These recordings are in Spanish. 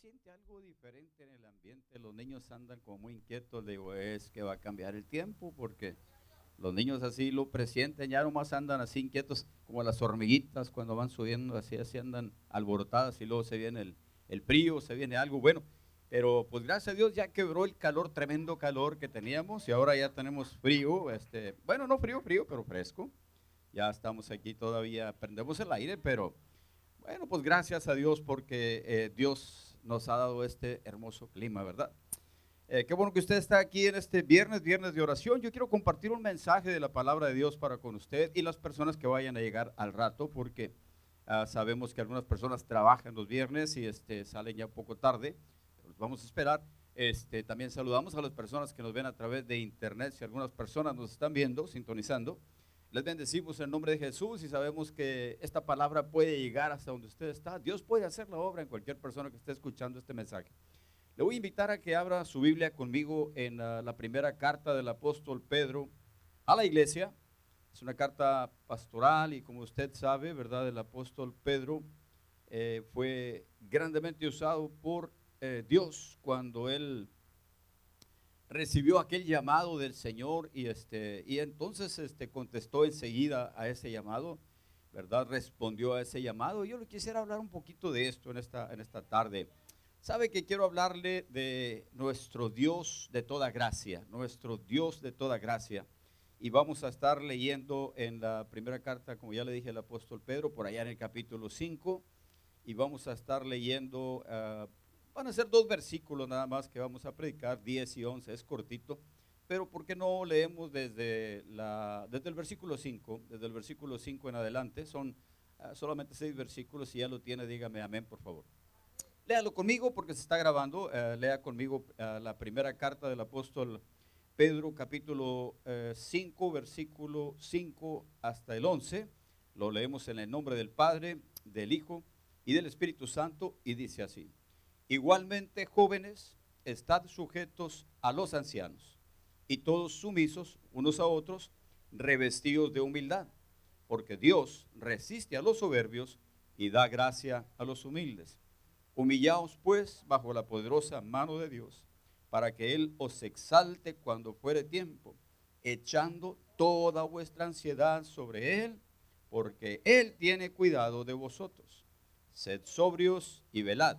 siente algo diferente en el ambiente. Los niños andan como muy inquietos. Le digo, es que va a cambiar el tiempo porque los niños así lo presienten, ya nomás andan así inquietos como las hormiguitas cuando van subiendo, así, así andan alborotadas y luego se viene el, el frío, se viene algo. Bueno, pero pues gracias a Dios ya quebró el calor, tremendo calor que teníamos y ahora ya tenemos frío, este, bueno, no frío, frío, pero fresco. Ya estamos aquí todavía, prendemos el aire, pero bueno, pues gracias a Dios porque eh, Dios nos ha dado este hermoso clima, ¿verdad? Eh, qué bueno que usted está aquí en este viernes, viernes de oración. Yo quiero compartir un mensaje de la palabra de Dios para con usted y las personas que vayan a llegar al rato, porque ah, sabemos que algunas personas trabajan los viernes y este, salen ya un poco tarde vamos a esperar. Este, también saludamos a las personas que nos ven a través de internet. Si algunas personas nos están viendo, sintonizando, les bendecimos en nombre de Jesús y sabemos que esta palabra puede llegar hasta donde usted está. Dios puede hacer la obra en cualquier persona que esté escuchando este mensaje. Le voy a invitar a que abra su Biblia conmigo en uh, la primera carta del apóstol Pedro a la iglesia. Es una carta pastoral y como usted sabe, ¿verdad? El apóstol Pedro eh, fue grandemente usado por eh, Dios cuando él recibió aquel llamado del Señor y, este, y entonces este, contestó enseguida a ese llamado, ¿verdad? Respondió a ese llamado. Yo le quisiera hablar un poquito de esto en esta, en esta tarde. Sabe que quiero hablarle de nuestro Dios de toda gracia, nuestro Dios de toda gracia. Y vamos a estar leyendo en la primera carta, como ya le dije el apóstol Pedro, por allá en el capítulo 5. Y vamos a estar leyendo uh, Van a ser dos versículos nada más que vamos a predicar, 10 y 11, es cortito, pero ¿por qué no leemos desde, la, desde el versículo 5? Desde el versículo 5 en adelante, son uh, solamente seis versículos, si ya lo tiene, dígame amén, por favor. Léalo conmigo porque se está grabando, uh, lea conmigo uh, la primera carta del apóstol Pedro, capítulo 5, versículo 5 hasta el 11. Lo leemos en el nombre del Padre, del Hijo y del Espíritu Santo y dice así. Igualmente, jóvenes, estad sujetos a los ancianos y todos sumisos unos a otros, revestidos de humildad, porque Dios resiste a los soberbios y da gracia a los humildes. Humillaos pues bajo la poderosa mano de Dios, para que Él os exalte cuando fuere tiempo, echando toda vuestra ansiedad sobre Él, porque Él tiene cuidado de vosotros. Sed sobrios y velad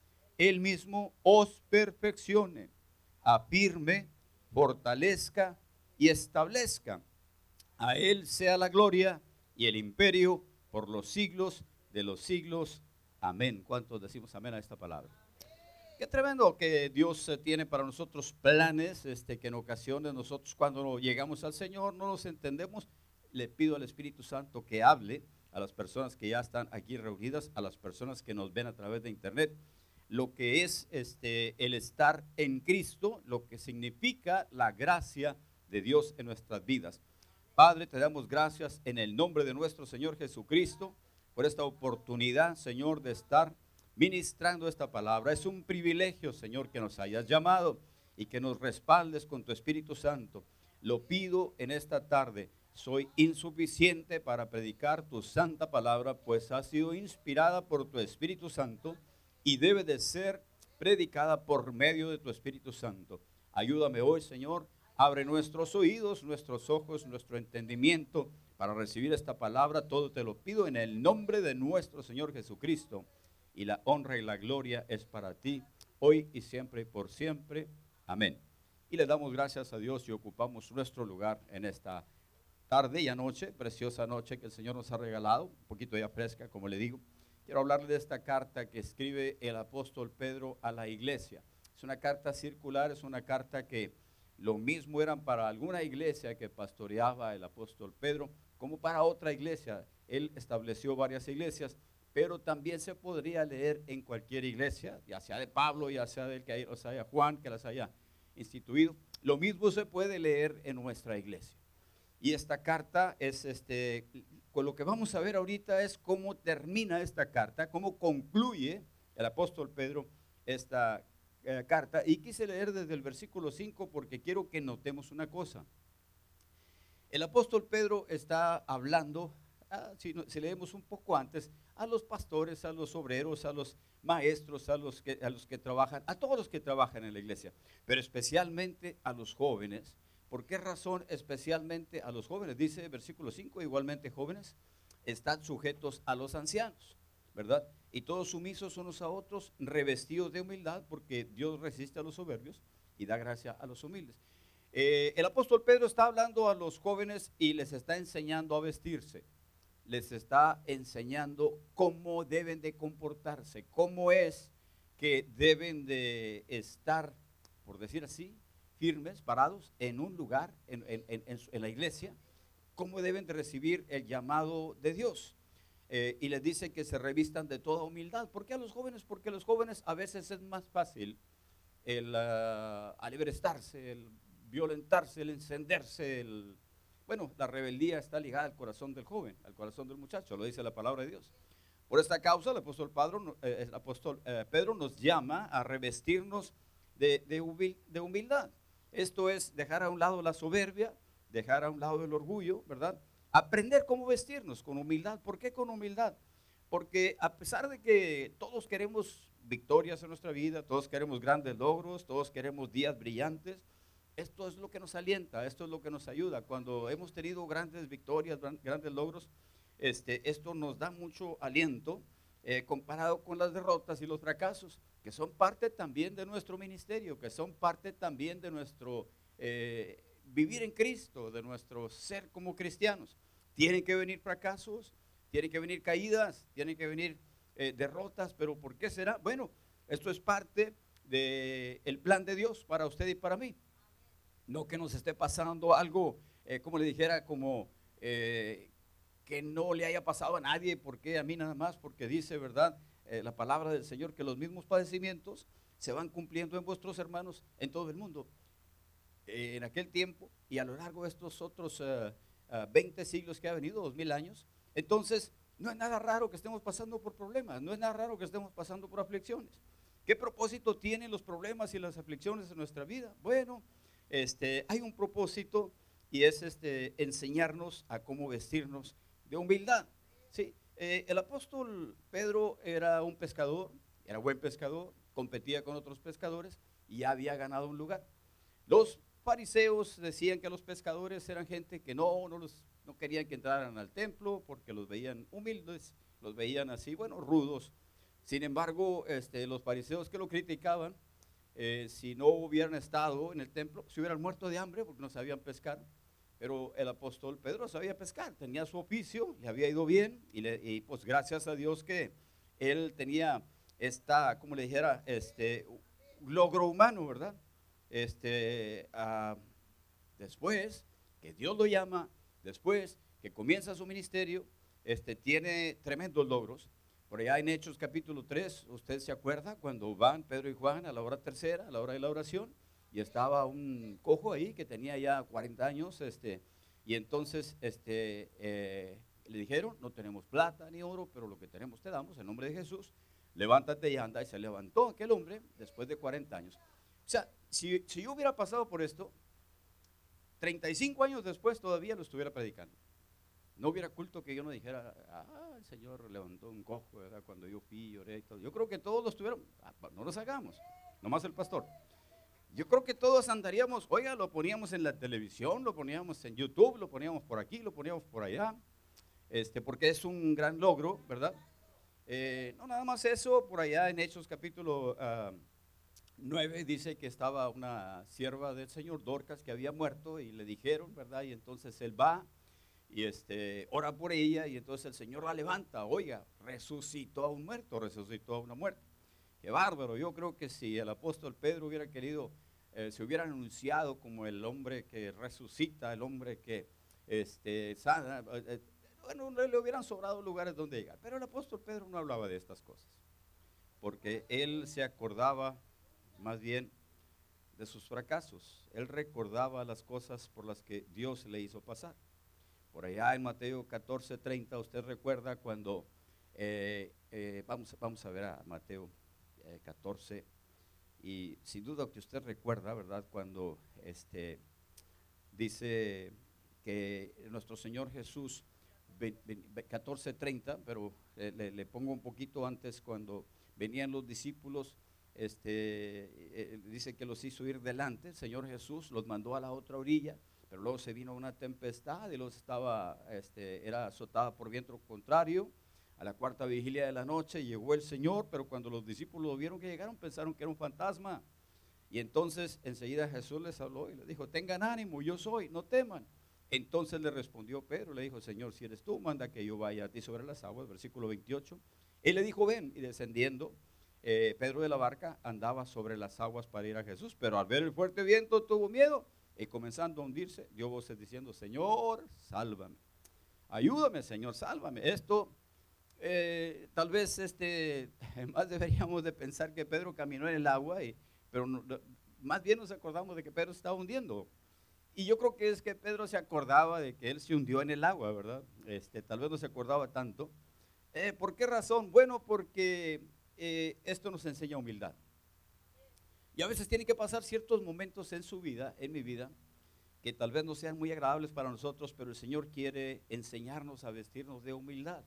él mismo os perfeccione, afirme, fortalezca y establezca. A Él sea la gloria y el imperio por los siglos de los siglos. Amén. ¿Cuántos decimos amén a esta palabra? Qué tremendo que Dios tiene para nosotros planes, este, que en ocasiones nosotros cuando llegamos al Señor no los entendemos. Le pido al Espíritu Santo que hable a las personas que ya están aquí reunidas, a las personas que nos ven a través de internet lo que es este, el estar en Cristo, lo que significa la gracia de Dios en nuestras vidas. Padre, te damos gracias en el nombre de nuestro Señor Jesucristo por esta oportunidad, Señor, de estar ministrando esta palabra. Es un privilegio, Señor, que nos hayas llamado y que nos respaldes con tu Espíritu Santo. Lo pido en esta tarde. Soy insuficiente para predicar tu santa palabra, pues ha sido inspirada por tu Espíritu Santo y debe de ser predicada por medio de tu Espíritu Santo. Ayúdame hoy, Señor. Abre nuestros oídos, nuestros ojos, nuestro entendimiento para recibir esta palabra. Todo te lo pido en el nombre de nuestro Señor Jesucristo. Y la honra y la gloria es para ti, hoy y siempre y por siempre. Amén. Y le damos gracias a Dios y ocupamos nuestro lugar en esta tarde y noche, preciosa noche que el Señor nos ha regalado, un poquito ya fresca, como le digo. Quiero hablarle de esta carta que escribe el apóstol Pedro a la iglesia. Es una carta circular, es una carta que lo mismo eran para alguna iglesia que pastoreaba el apóstol Pedro, como para otra iglesia. Él estableció varias iglesias, pero también se podría leer en cualquier iglesia, ya sea de Pablo, ya sea del que haya Juan, que las haya instituido. Lo mismo se puede leer en nuestra iglesia. Y esta carta es este, con lo que vamos a ver ahorita es cómo termina esta carta, cómo concluye el apóstol Pedro esta eh, carta. Y quise leer desde el versículo 5 porque quiero que notemos una cosa. El apóstol Pedro está hablando, ah, si, leemos un poco antes, a los pastores, a los obreros, a los maestros, a los, que, a los que trabajan, a todos los que trabajan en la iglesia, pero especialmente a los jóvenes. ¿Por qué razón especialmente a los jóvenes? Dice versículo 5, igualmente jóvenes, están sujetos a los ancianos, ¿verdad? Y todos sumisos unos a otros, revestidos de humildad, porque Dios resiste a los soberbios y da gracia a los humildes. Eh, el apóstol Pedro está hablando a los jóvenes y les está enseñando a vestirse. Les está enseñando cómo deben de comportarse, cómo es que deben de estar, por decir así, firmes, parados en un lugar, en, la iglesia, cómo deben de recibir el llamado de Dios. Eh, y les dice que se revistan de toda humildad. ¿Por qué a los jóvenes? Porque a los jóvenes a veces es más fácil el uh, el violentarse, el encenderse, el... Bueno, la rebeldía está ligada al corazón del joven, al corazón del muchacho, lo dice la palabra de Dios. Por esta causa el apóstol, Pedro, eh, el eh, Pedro nos llama a revestirnos de, humildad. Esto es dejar a un lado la soberbia, dejar a un lado el orgullo, ¿verdad? Aprender cómo vestirnos con humildad. ¿Por qué con humildad? Porque a pesar de que todos queremos victorias en nuestra vida, todos queremos grandes logros, todos queremos días brillantes, esto es lo que nos alienta, esto es lo que nos ayuda. Cuando hemos tenido grandes victorias, grandes logros, este, esto nos da mucho aliento eh, comparado con las derrotas y los fracasos, que son parte también de nuestro ministerio, que son parte también de nuestro eh, vivir en Cristo, de nuestro ser como cristianos. Tienen que venir fracasos, tienen que venir caídas, tienen que venir eh, derrotas, pero ¿por qué será? Bueno, esto es parte del plan de Dios para usted y para mí. No que nos esté pasando algo, eh, como le dijera, como que no le haya pasado a nadie, porque a mí nada más, porque dice, ¿verdad? Eh, la palabra del Señor, que los mismos padecimientos se van cumpliendo en vuestros hermanos en todo el mundo. en aquel tiempo y a lo largo de estos otros 20 siglos que ha venido, 2000 años, entonces no es nada raro que estemos pasando por problemas, no es nada raro que estemos pasando por aflicciones. ¿Qué propósito tienen los problemas y las aflicciones en nuestra vida? Bueno, este, hay un propósito y es este, enseñarnos a cómo vestirnos de humildad. Sí, eh, el apóstol Pedro era un pescador, era buen pescador, competía con otros pescadores y ya había ganado un lugar. Los fariseos decían que los pescadores eran gente que no, no, los, no querían que entraran al templo porque los veían humildes, los veían así, bueno, rudos. Sin embargo, este, los fariseos que lo criticaban, eh, si no hubieran estado en el templo, se hubieran muerto de hambre porque no sabían pescar. Pero el apóstol Pedro sabía pescar, tenía su oficio, le había ido bien y, pues gracias a Dios que él tenía esta, como le dijera, este logro humano, ¿verdad? Este, ah, después que Dios lo llama, después que comienza su ministerio, este, tiene tremendos logros por allá en Hechos capítulo 3, usted se acuerda cuando van Pedro y Juan a la hora tercera, a la hora de la oración, y estaba un cojo ahí que tenía ya 40 años, este, y entonces este, eh, le dijeron, no tenemos plata ni oro, pero lo que tenemos te damos en nombre de Jesús, levántate y anda, y se levantó aquel hombre después de 40 años. O sea, si, si yo hubiera pasado por esto, 35 años después todavía lo estuviera predicando. No hubiera culto que yo no dijera, ah, el Señor levantó un cojo, ¿verdad? Cuando yo fui, lloré y todo. Yo creo que todos los tuvieron, ah, no los hagamos, nomás el pastor. Yo creo que todos andaríamos, oiga, lo poníamos en la televisión, lo poníamos en YouTube, lo poníamos por aquí, lo poníamos por allá, este, porque es un gran logro, ¿verdad? Eh, no, nada más eso, por allá en Hechos capítulo 9 ah, dice que estaba una sierva del Señor, Dorcas, que había muerto y le dijeron, ¿verdad? Y entonces él va y este, ora por ella y entonces el Señor la levanta, oiga, resucitó a un muerto, resucitó a una muerta. Qué bárbaro, yo creo que si el apóstol Pedro hubiera querido, eh, se hubiera anunciado como el hombre que resucita, el hombre que este, sana, eh, bueno, no le hubieran sobrado lugares donde llegar. Pero el apóstol Pedro no hablaba de estas cosas, porque él se acordaba más bien de sus fracasos. Él recordaba las cosas por las que Dios le hizo pasar. Por allá en Mateo 14, 30, usted recuerda cuando, eh, eh, vamos, vamos a ver a Mateo 14, eh, y sin duda que usted recuerda, ¿verdad? Cuando este, dice que nuestro Señor Jesús, 14.30, pero le, pongo un poquito antes cuando venían los discípulos, este, dice que los hizo ir delante, el Señor Jesús los mandó a la otra orilla pero luego se vino una tempestad y luego estaba, este, era azotada por viento contrario. A la cuarta vigilia de la noche llegó el Señor, pero cuando los discípulos vieron que llegaron pensaron que era un fantasma. Y entonces enseguida Jesús les habló y les dijo, tengan ánimo, yo soy, no teman. Entonces le respondió Pedro, le dijo, Señor, si eres tú, manda que yo vaya a ti sobre las aguas, versículo 28. Él le dijo, ven, y descendiendo, eh, Pedro de la barca andaba sobre las aguas para ir a Jesús, pero al ver el fuerte viento tuvo miedo y comenzando a hundirse, dio voces diciendo, Señor, sálvame. Ayúdame, Señor, sálvame. Esto, eh, tal vez este, más deberíamos de pensar que Pedro caminó en el agua, y, pero más bien nos acordamos de que Pedro estaba hundiendo. Y yo creo que es que Pedro se acordaba de que él se hundió en el agua, ¿verdad? Este, tal vez no se acordaba tanto. Eh, ¿Por qué razón? Bueno, porque eh, esto nos enseña humildad. Y a veces tiene que pasar ciertos momentos en su vida, en mi vida, que tal vez no sean muy agradables para nosotros, pero el Señor quiere enseñarnos a vestirnos de humildad.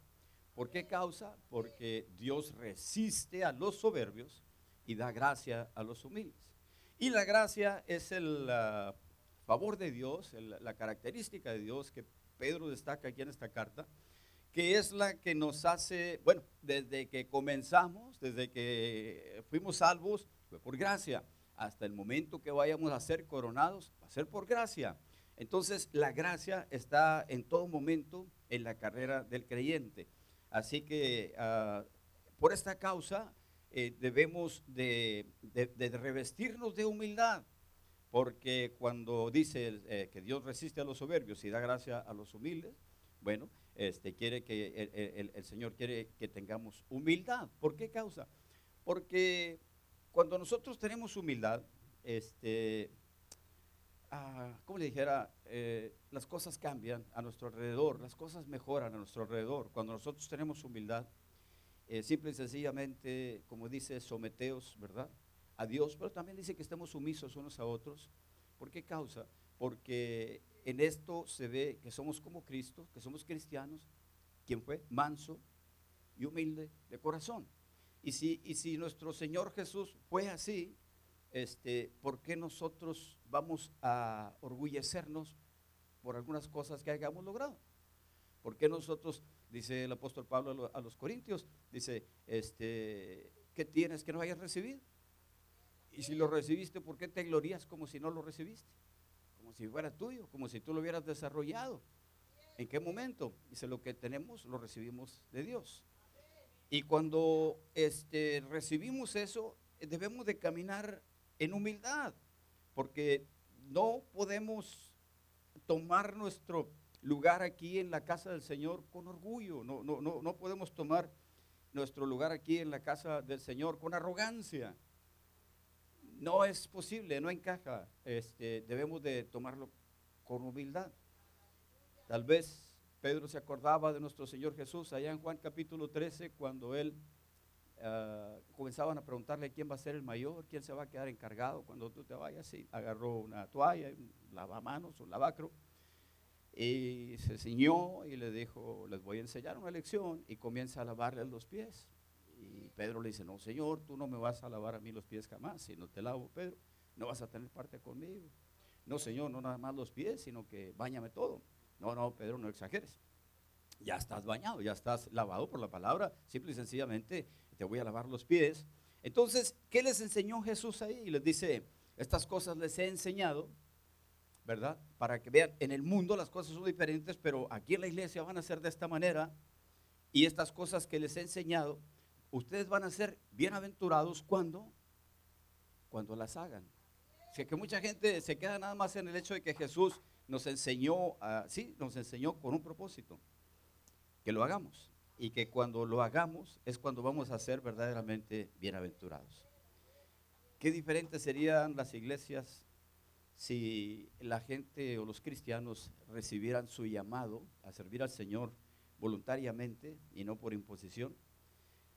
¿Por qué causa? Porque Dios resiste a los soberbios y da gracia a los humildes. Y la gracia es el ah, favor de Dios, la característica de Dios que Pedro destaca aquí en esta carta, que es la que nos hace, bueno, desde que comenzamos, desde que fuimos salvos, por gracia. Hasta el momento que vayamos a ser coronados, va a ser por gracia. Entonces, la gracia está en todo momento en la carrera del creyente. Así que, ah, por esta causa, eh, debemos de, revestirnos de humildad, porque cuando dice eh, que Dios resiste a los soberbios y da gracia a los humildes, bueno, este, quiere que el, el Señor quiere que tengamos humildad. ¿Por qué causa? Porque cuando nosotros tenemos humildad, este, como le dijera, eh, las cosas cambian a nuestro alrededor, las cosas mejoran a nuestro alrededor. Cuando nosotros tenemos humildad, eh, simple y sencillamente, como dice, someteos, ¿verdad? A Dios, pero también dice que estemos sumisos unos a otros. ¿Por qué causa? Porque en esto se ve que somos como Cristo, que somos cristianos, quien fue manso y humilde de corazón. Y si, y si nuestro Señor Jesús fue así, este, ¿por qué nosotros vamos a orgullecernos por algunas cosas que hayamos logrado? ¿Por qué nosotros, dice el apóstol Pablo a los Corintios, dice, este, ¿qué tienes que no hayas recibido? Y si lo recibiste, ¿por qué te glorías como si no lo recibiste? Como si fuera tuyo, como si tú lo hubieras desarrollado. ¿En qué momento? Dice, lo que tenemos lo recibimos de Dios. Y cuando este, recibimos eso, debemos de caminar en humildad, porque no podemos tomar nuestro lugar aquí en la casa del Señor con orgullo, no, no, no, no podemos tomar nuestro lugar aquí en la casa del Señor con arrogancia. No es posible, no encaja. Este, debemos de tomarlo con humildad. Tal vez Pedro se acordaba de nuestro Señor Jesús allá en Juan capítulo 13 cuando él ah, comenzaban a preguntarle quién va a ser el mayor, quién se va a quedar encargado cuando tú te vayas. Y agarró una toalla, un lavamanos, un lavacro y se ciñó y le dijo, les voy a enseñar una lección y comienza a lavarle los pies. Y Pedro le dice, no, Señor, tú no me vas a lavar a mí los pies jamás, si no te lavo, Pedro, no vas a tener parte conmigo. No, Señor, no nada más los pies, sino que bañame todo. No, no, Pedro, no exageres. Ya estás bañado, ya estás lavado por la palabra. Simple y sencillamente te voy a lavar los pies. Entonces, ¿qué les enseñó Jesús ahí? Les dice, estas cosas les he enseñado, ¿verdad? Para que vean, en el mundo las cosas son diferentes, pero aquí en la iglesia van a ser de esta manera. Y estas cosas que les he enseñado, ustedes van a ser bienaventurados cuando, cuando las hagan. O sea, que mucha gente se queda nada más en el hecho de que Jesús nos enseñó, sí, nos enseñó con un propósito. que lo hagamos y que cuando lo hagamos es cuando vamos a ser verdaderamente bienaventurados. Qué diferentes serían las iglesias si la gente o los cristianos recibieran su llamado a servir al Señor voluntariamente y no por imposición,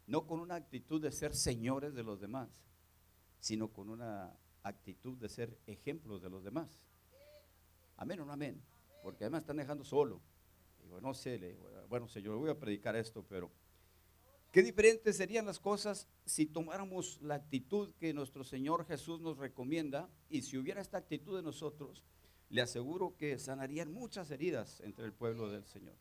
no con una actitud de ser señores de los demás, sino con una actitud de ser ejemplos de los demás. Amén o no amén, porque además están dejando solo. No sé, bueno, Señor, voy a predicar esto, pero qué diferentes serían las cosas si tomáramos la actitud que nuestro Señor Jesús nos recomienda y si hubiera esta actitud de nosotros, le aseguro que sanarían muchas heridas entre el pueblo del Señor.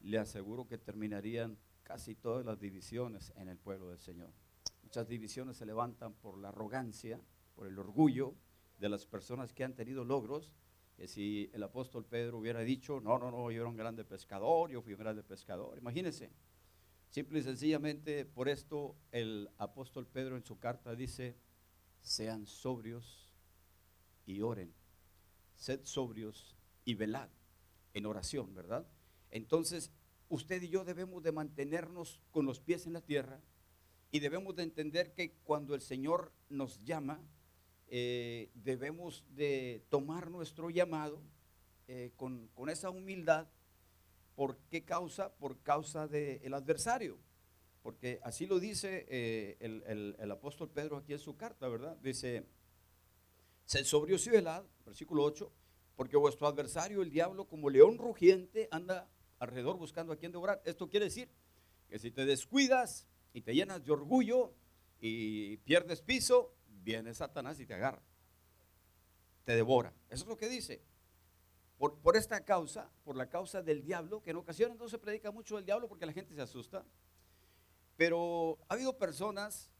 Le aseguro que terminarían casi todas las divisiones en el pueblo del Señor. Muchas divisiones se levantan por la arrogancia, por el orgullo de las personas que han tenido logros, si el apóstol Pedro hubiera dicho, no, no, no, yo era un grande pescador, yo fui un grande pescador, imagínense. Simple y sencillamente por esto el apóstol Pedro en su carta dice, sean sobrios y oren, sed sobrios y velad en oración, ¿verdad? Entonces, usted y yo debemos de mantenernos con los pies en la tierra y debemos de entender que cuando el Señor nos llama, eh, debemos de tomar nuestro llamado eh, con, esa humildad. ¿Por qué causa? Por causa del adversario. Porque así lo dice eh, el, el, apóstol Pedro aquí en su carta, ¿verdad? Dice, sed sobrio y velad, versículo 8, porque vuestro adversario, el diablo, como león rugiente, anda alrededor buscando a quien devorar. Esto quiere decir que si te descuidas y te llenas de orgullo y pierdes piso, viene Satanás y te agarra. Te devora. Eso es lo que dice. Por, por, esta causa, por la causa del diablo, que en ocasiones no se predica mucho del diablo porque la gente se asusta. Pero ha habido personas,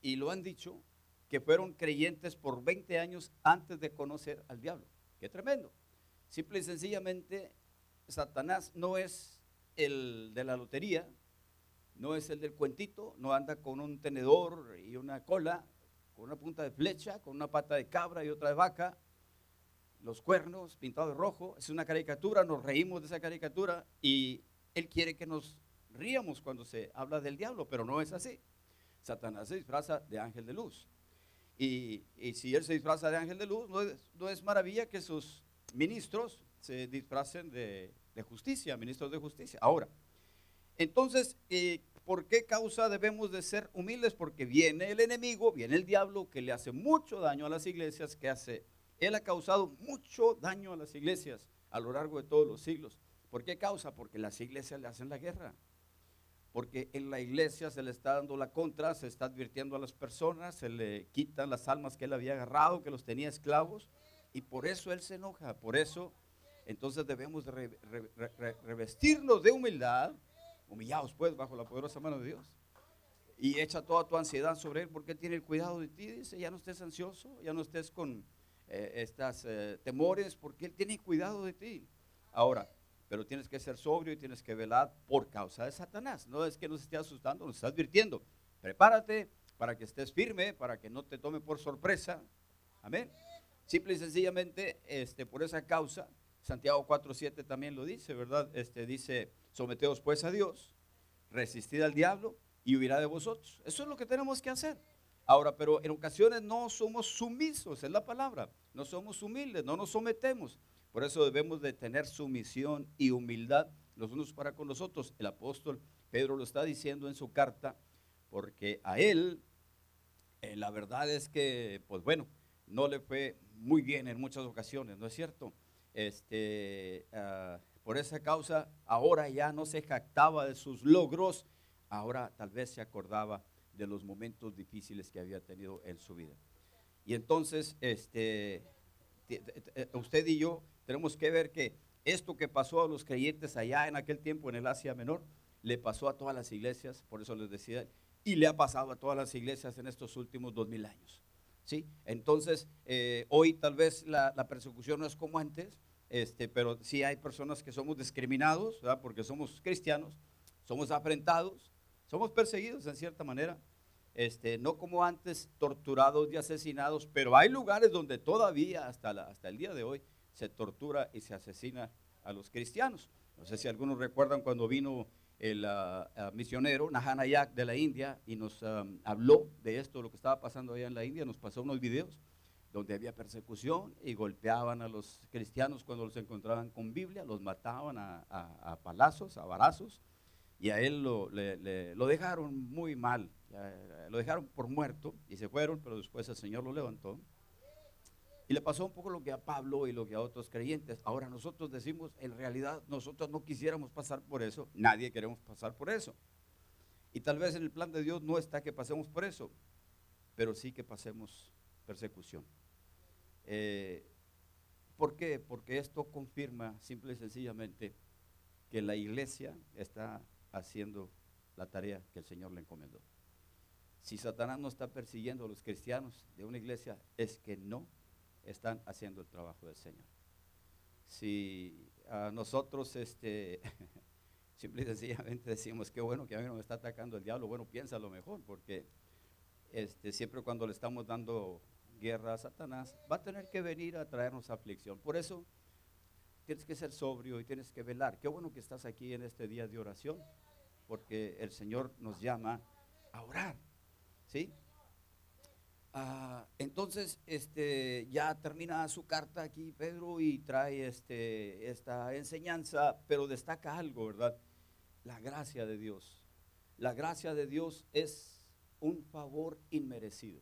y lo han dicho, que fueron creyentes por 20 años antes de conocer al diablo. Qué tremendo. Simple y sencillamente Satanás no es el de la lotería, no es el del cuentito, no anda con un tenedor y una cola, con una punta de flecha, con una pata de cabra y otra de vaca, los cuernos pintados de rojo. Es una caricatura, nos reímos de esa caricatura y él quiere que nos ríamos cuando se habla del diablo, pero no es así. Satanás se disfraza de ángel de luz. Y, si él se disfraza de ángel de luz, no es, no es maravilla que sus ministros se disfracen de, justicia, ministros de justicia. Ahora, entonces, eh, ¿por qué causa debemos de ser humildes? Porque viene el enemigo, viene el diablo que le hace mucho daño a las iglesias, que hace, él ha causado mucho daño a las iglesias a lo largo de todos los siglos. ¿Por qué causa? Porque las iglesias le hacen la guerra. Porque en la iglesia se le está dando la contra, se está advirtiendo a las personas, se le quitan las almas que él había agarrado, que los tenía esclavos, y por eso él se enoja, por eso entonces debemos revestirnos de humildad, humillados pues bajo la poderosa mano de Dios. Y echa toda tu ansiedad sobre Él porque Él tiene el cuidado de ti. Dice, ya no estés ansioso, ya no estés con eh, estas eh, temores porque Él tiene cuidado de ti. Ahora, pero tienes que ser sobrio y tienes que velar por causa de Satanás. No es que nos esté asustando, nos está advirtiendo. Prepárate para que estés firme, para que no te tome por sorpresa. Amén. Simple y sencillamente, este, por esa causa, Santiago 4.7 también lo dice, ¿verdad? Este, dice, someteos pues a Dios, resistid al diablo y huirá de vosotros. Eso es lo que tenemos que hacer. Ahora, pero en ocasiones no somos sumisos, es la palabra. No somos humildes, no nos sometemos. Por eso debemos de tener sumisión y humildad los unos para con los otros. El apóstol Pedro lo está diciendo en su carta, porque a él, eh, la verdad es que, pues bueno, no le fue muy bien en muchas ocasiones, ¿no es cierto? Este, ah, por esa causa, ahora ya no se jactaba de sus logros, ahora tal vez se acordaba de los momentos difíciles que había tenido en su vida. Y entonces, este, usted y yo tenemos que ver que esto que pasó a los creyentes allá en aquel tiempo en el Asia Menor, le pasó a todas las iglesias, por eso les decía, y le ha pasado a todas las iglesias en estos últimos dos mil años. ¿sí? Entonces, eh, hoy tal vez la, persecución no es como antes, este, pero sí hay personas que somos discriminados, porque somos cristianos, somos afrentados, somos perseguidos en cierta manera, este, no como antes torturados y asesinados, pero hay lugares donde todavía hasta, el día de hoy se tortura y se asesina a los cristianos. No sé si algunos recuerdan cuando vino el ah, ah, misionero Nahanayak de la India y nos ah, habló de esto, lo que estaba pasando allá en la India, nos pasó unos videos donde había persecución y golpeaban a los cristianos cuando los encontraban con Biblia, los mataban a, palazos, a barazos, y a él lo, lo dejaron muy mal, lo dejaron por muerto y se fueron, pero después el Señor lo levantó. Y le pasó un poco lo que a Pablo y lo que a otros creyentes. Ahora nosotros decimos, en realidad nosotros no quisiéramos pasar por eso, nadie queremos pasar por eso. Y tal vez en el plan de Dios no está que pasemos por eso, pero sí que pasemos persecución. Eh, ¿Por qué? Porque esto confirma simple y sencillamente que la iglesia está haciendo la tarea que el Señor le encomendó. Si Satanás no está persiguiendo a los cristianos de una iglesia, es que no están haciendo el trabajo del Señor. Si a nosotros, este, simple y sencillamente decimos, qué bueno que a mí no me está atacando el diablo, bueno, piénsalo mejor, porque este, siempre cuando le estamos dando guerra a Satanás, va a tener que venir a traernos aflicción. Por eso tienes que ser sobrio y tienes que velar. Qué bueno que estás aquí en este día de oración, porque el Señor nos llama a orar. ¿Sí? Ah, entonces, este, ya termina su carta aquí Pedro y trae este, esta enseñanza, pero destaca algo, ¿verdad? La gracia de Dios. La gracia de Dios es un favor inmerecido.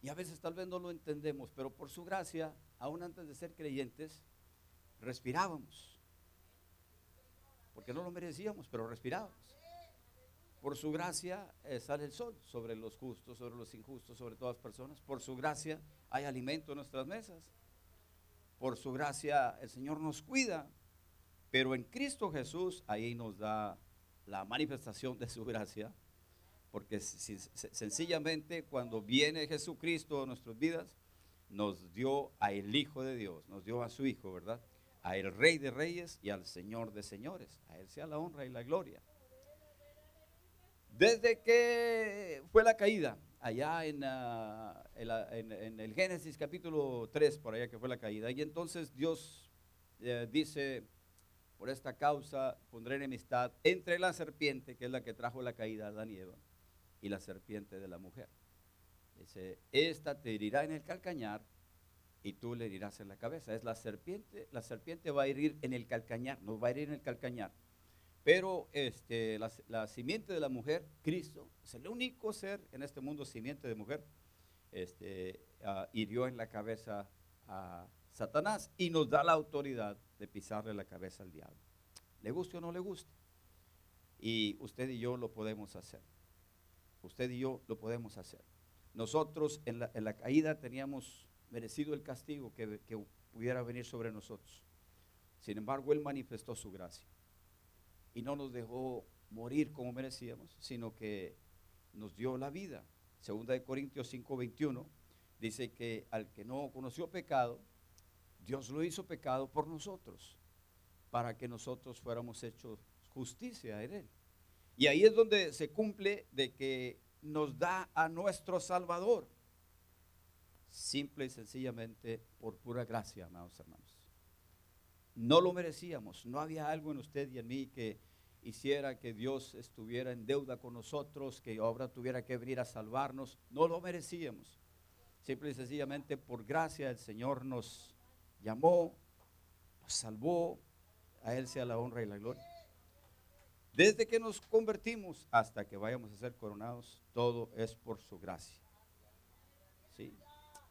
Y a veces tal vez no lo entendemos, pero por su gracia, aún antes de ser creyentes, respirábamos. Porque no lo merecíamos, pero respirábamos. Por su gracia eh, sale el sol sobre los justos, sobre los injustos, sobre todas las personas. Por su gracia hay alimento en nuestras mesas. Por su gracia el Señor nos cuida. Pero en Cristo Jesús ahí nos da la manifestación de su gracia. Porque sencillamente cuando viene Jesucristo a nuestras vidas, nos dio a el Hijo de Dios, nos dio a su Hijo, ¿verdad? A el Rey de Reyes y al Señor de Señores. A Él sea la honra y la gloria. Desde que fue la caída, allá ah, en, el Génesis capítulo 3, por allá que fue la caída, y entonces Dios eh, dice, por esta causa pondré enemistad entre la serpiente, que es la que trajo la caída a Adán y Eva, y la serpiente de la mujer. Dice, esta te herirá en el calcañar y tú le herirás en la cabeza. Es la serpiente, la serpiente va a herir en el calcañar, no va a herir en el calcañar. Pero este, la, simiente de la mujer, Cristo, es el único ser en este mundo simiente de mujer, este, ah, hirió en la cabeza a Satanás y nos da la autoridad de pisarle la cabeza al diablo. Le guste o no le guste. Y usted y yo lo podemos hacer. Usted y yo lo podemos hacer. Nosotros en la, caída teníamos merecido el castigo que pudiera venir sobre nosotros. Sin embargo, Él manifestó su gracia y no nos dejó morir como merecíamos, sino que nos dio la vida. Segunda de Corintios 5:21 dice que al que no conoció pecado, Dios lo hizo pecado por nosotros, para que nosotros fuéramos hechos justicia en él. Y ahí es donde se cumple de que nos da a nuestro Salvador, simple y sencillamente por pura gracia, amados hermanos. No lo merecíamos. No había algo en usted y en mí que hiciera que Dios estuviera en deuda con nosotros, que ahora tuviera que venir a salvarnos. No lo merecíamos. Simple y sencillamente por gracia el Señor nos llamó, nos salvó. A Él sea la honra y la gloria. Desde que nos convertimos hasta que vayamos a ser coronados, todo es por su gracia. Sí,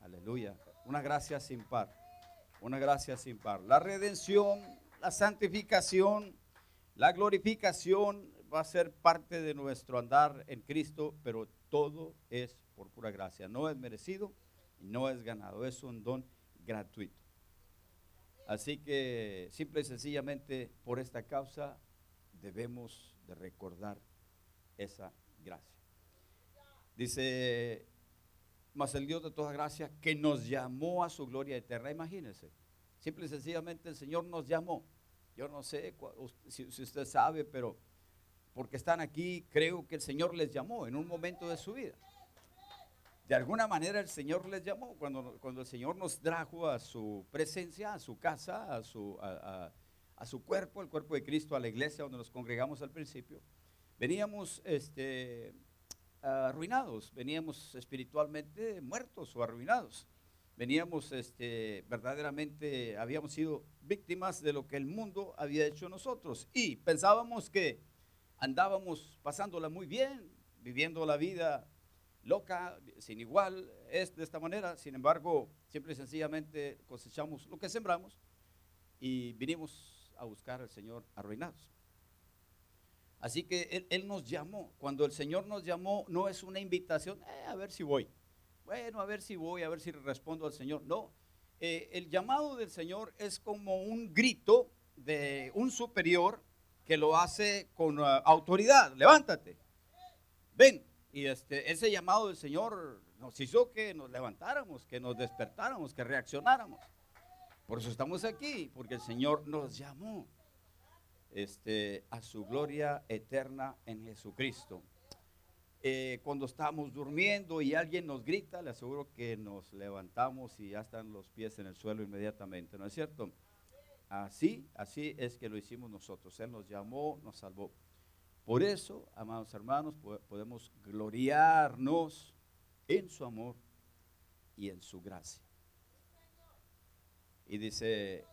aleluya. Una gracia sin par una gracia sin par. La redención, la santificación, la glorificación va a ser parte de nuestro andar en Cristo, pero todo es por pura gracia. No es merecido y no es ganado, es un don gratuito. Así que simple y sencillamente por esta causa debemos de recordar esa gracia. Dice mas el Dios de toda gracia que nos llamó a su gloria eterna. Imagínense, simple y sencillamente el Señor nos llamó. Yo no sé si, usted sabe, pero porque están aquí, creo que el Señor les llamó en un momento de su vida. De alguna manera el Señor les llamó cuando, cuando el Señor nos trajo a su presencia, a su casa, a su, a su cuerpo, el cuerpo de Cristo, a la iglesia donde nos congregamos al principio, veníamos este, arruinados, veníamos espiritualmente muertos o arruinados. Veníamos este, verdaderamente, habíamos sido víctimas de lo que el mundo había hecho nosotros y pensábamos que andábamos pasándola muy bien, viviendo la vida loca, sin igual, es de esta manera. Sin embargo, siempre y sencillamente cosechamos lo que sembramos y vinimos a buscar al Señor arruinados. Así que él, nos llamó. Cuando el Señor nos llamó, no es una invitación, eh, a ver si voy. Bueno, a ver si voy, a ver si respondo al Señor. No, eh, el llamado del Señor es como un grito de un superior que lo hace con uh, autoridad. Levántate, ven. Y este, ese llamado del Señor nos hizo que nos levantáramos, que nos despertáramos, que reaccionáramos. Por eso estamos aquí, porque el Señor nos llamó este, a su gloria eterna en Jesucristo. Eh, cuando estamos durmiendo y alguien nos grita, le aseguro que nos levantamos y ya están los pies en el suelo inmediatamente, ¿no es cierto? Así, así es que lo hicimos nosotros. Él nos llamó, nos salvó. Por eso, amados hermanos, podemos gloriarnos en su amor y en su gracia. Y dice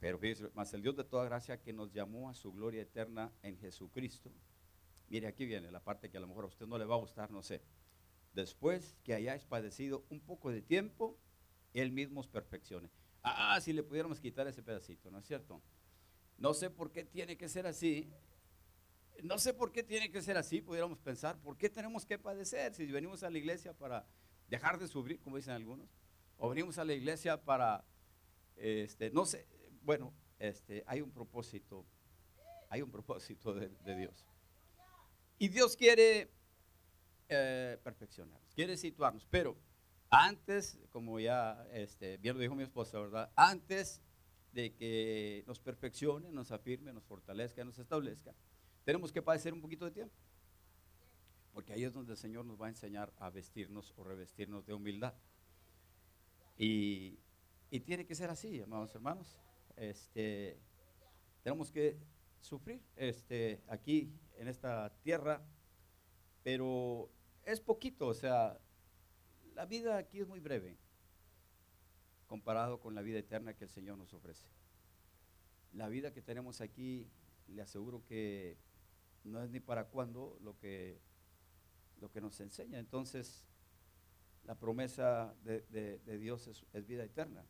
pero más el Dios de toda gracia que nos llamó a su gloria eterna en Jesucristo. Mire, aquí viene la parte que a lo mejor a usted no le va a gustar, no sé. Después que hayáis padecido un poco de tiempo, Él mismo os perfeccione. Ah, si le pudiéramos quitar ese pedacito, ¿no es cierto? No sé por qué tiene que ser así. No sé por qué tiene que ser así, pudiéramos pensar, ¿por qué tenemos que padecer? Si venimos a la iglesia para dejar de sufrir, como dicen algunos, o venimos a la iglesia para, este, no sé, bueno, este, hay un propósito, hay un propósito de, Dios. Y Dios quiere eh, perfeccionarnos, quiere situarnos, pero antes, como ya este, bien lo dijo mi esposa, ¿verdad? Antes de que nos perfeccione, nos afirme, nos fortalezca, nos establezca, tenemos que padecer un poquito de tiempo. Porque ahí es donde el Señor nos va a enseñar a vestirnos o revestirnos de humildad. Y, y tiene que ser así, amados hermanos este, tenemos que sufrir este, aquí en esta tierra, pero es poquito, o sea, la vida aquí es muy breve comparado con la vida eterna que el Señor nos ofrece. La vida que tenemos aquí, le aseguro que no es ni para cuándo lo que, lo que nos enseña. Entonces, la promesa de, Dios es, es, vida eterna.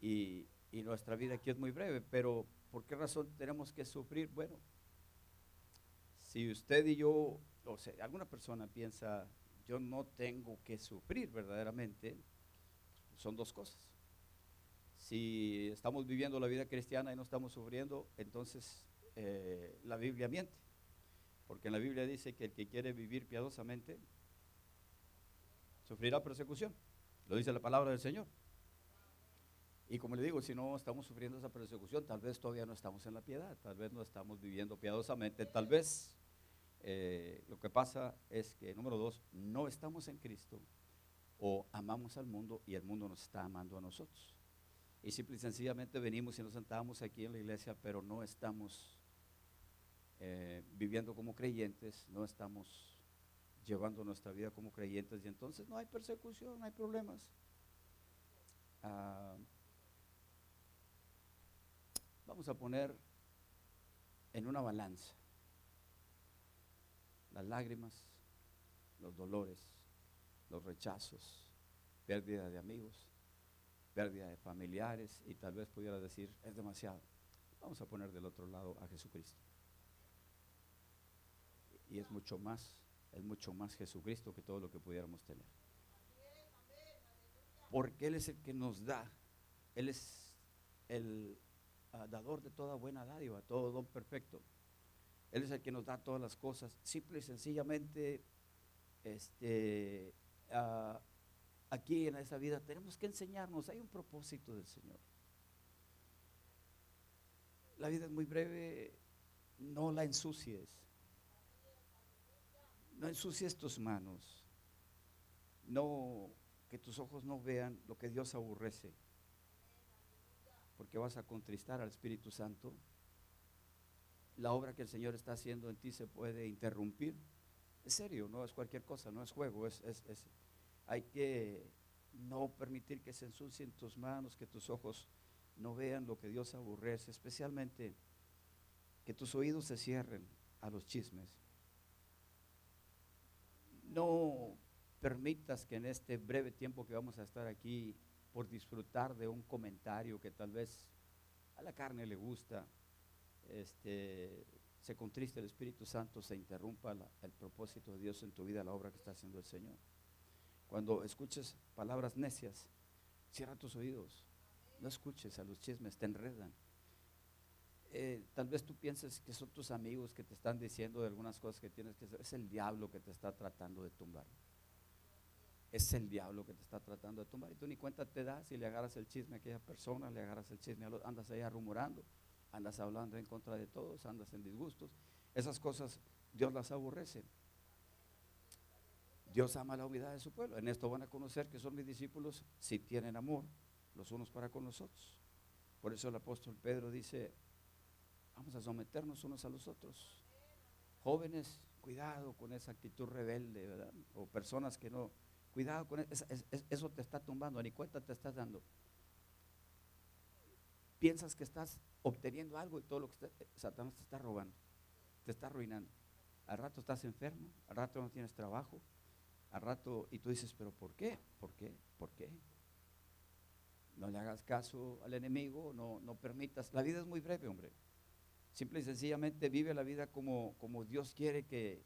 Y, y nuestra vida aquí es muy breve, pero ¿por qué razón tenemos que sufrir? Bueno, si usted y yo, o sea, alguna persona piensa, yo no tengo que sufrir verdaderamente, son dos cosas. Si estamos viviendo la vida cristiana y no estamos sufriendo, entonces eh, la Biblia miente. Porque en la Biblia dice que el que quiere vivir piadosamente sufrirá persecución. Lo dice la palabra del Señor. Y como le digo, si no estamos sufriendo esa persecución, tal vez todavía no estamos en la piedad, tal vez no estamos viviendo piadosamente, tal vez eh, lo que pasa es que, número dos, no estamos en Cristo o amamos al mundo y el mundo nos está amando a nosotros. Y simple y sencillamente venimos y nos sentamos aquí en la iglesia, pero no estamos eh, viviendo como creyentes, no estamos llevando nuestra vida como creyentes y entonces no hay persecución, no hay problemas. Ah, Vamos a poner en una balanza las lágrimas, los dolores, los rechazos, pérdida de amigos, pérdida de familiares y tal vez pudiera decir, es demasiado. Vamos a poner del otro lado a Jesucristo. Y es mucho más, es mucho más Jesucristo que todo lo que pudiéramos tener. Porque Él es el que nos da, Él es el dador de toda buena dádiva, todo don perfecto. Él es el que nos da todas las cosas. Simple y sencillamente, este, aquí en esa vida tenemos que enseñarnos, hay un propósito del Señor. La vida es muy breve, no la ensucies. No ensucies tus manos. No, que tus ojos no vean lo que Dios aborrece. Porque vas a contristar al Espíritu Santo. La obra que el Señor está haciendo en ti se puede interrumpir. Es serio, no es cualquier cosa, no es juego, es, es, es hay que no permitir que se ensucien tus manos, que tus ojos no vean lo que Dios aborrece, especialmente que tus oídos se cierren a los chismes. No permitas que en este breve tiempo que vamos a estar aquí, por disfrutar de un comentario que tal vez a la carne le gusta, este, se contriste el Espíritu Santo, se interrumpa el propósito de Dios en tu vida, la obra que está haciendo el Señor. Cuando escuches palabras necias, cierra tus oídos. No escuches a los chismes, te enredan. Eh, tal vez tú pienses que son tus amigos que te están diciendo de algunas cosas que tienes que hacer. Es el diablo que te está tratando de tumbar. Es el diablo que te está tratando de tumbar. Y tú ni cuenta te das y le agarras el chisme a aquella persona, le agarras el chisme a los, andas ahí rumorando, andas hablando en contra de todos, andas en disgustos. Esas cosas Dios las aborrece. Dios ama la humildad de su pueblo. En esto van a conocer que son mis discípulos si tienen amor los unos para con los otros. Por eso el apóstol Pedro dice, vamos a someternos unos a los otros. Jóvenes, cuidado con esa actitud rebelde, ¿verdad? O personas que no, cuidado con eso, eso te está tumbando, ni cuenta te estás dando. Piensas que estás obteniendo algo y todo lo que está, Satanás te está robando, te está arruinando. Al rato estás enfermo, al rato no tienes trabajo, al rato, y tú dices, pero ¿por qué? ¿Por qué? ¿Por qué? No le hagas caso al enemigo, no, no permitas. La vida es muy breve, hombre. Simple y sencillamente vive la vida como, como Dios quiere que,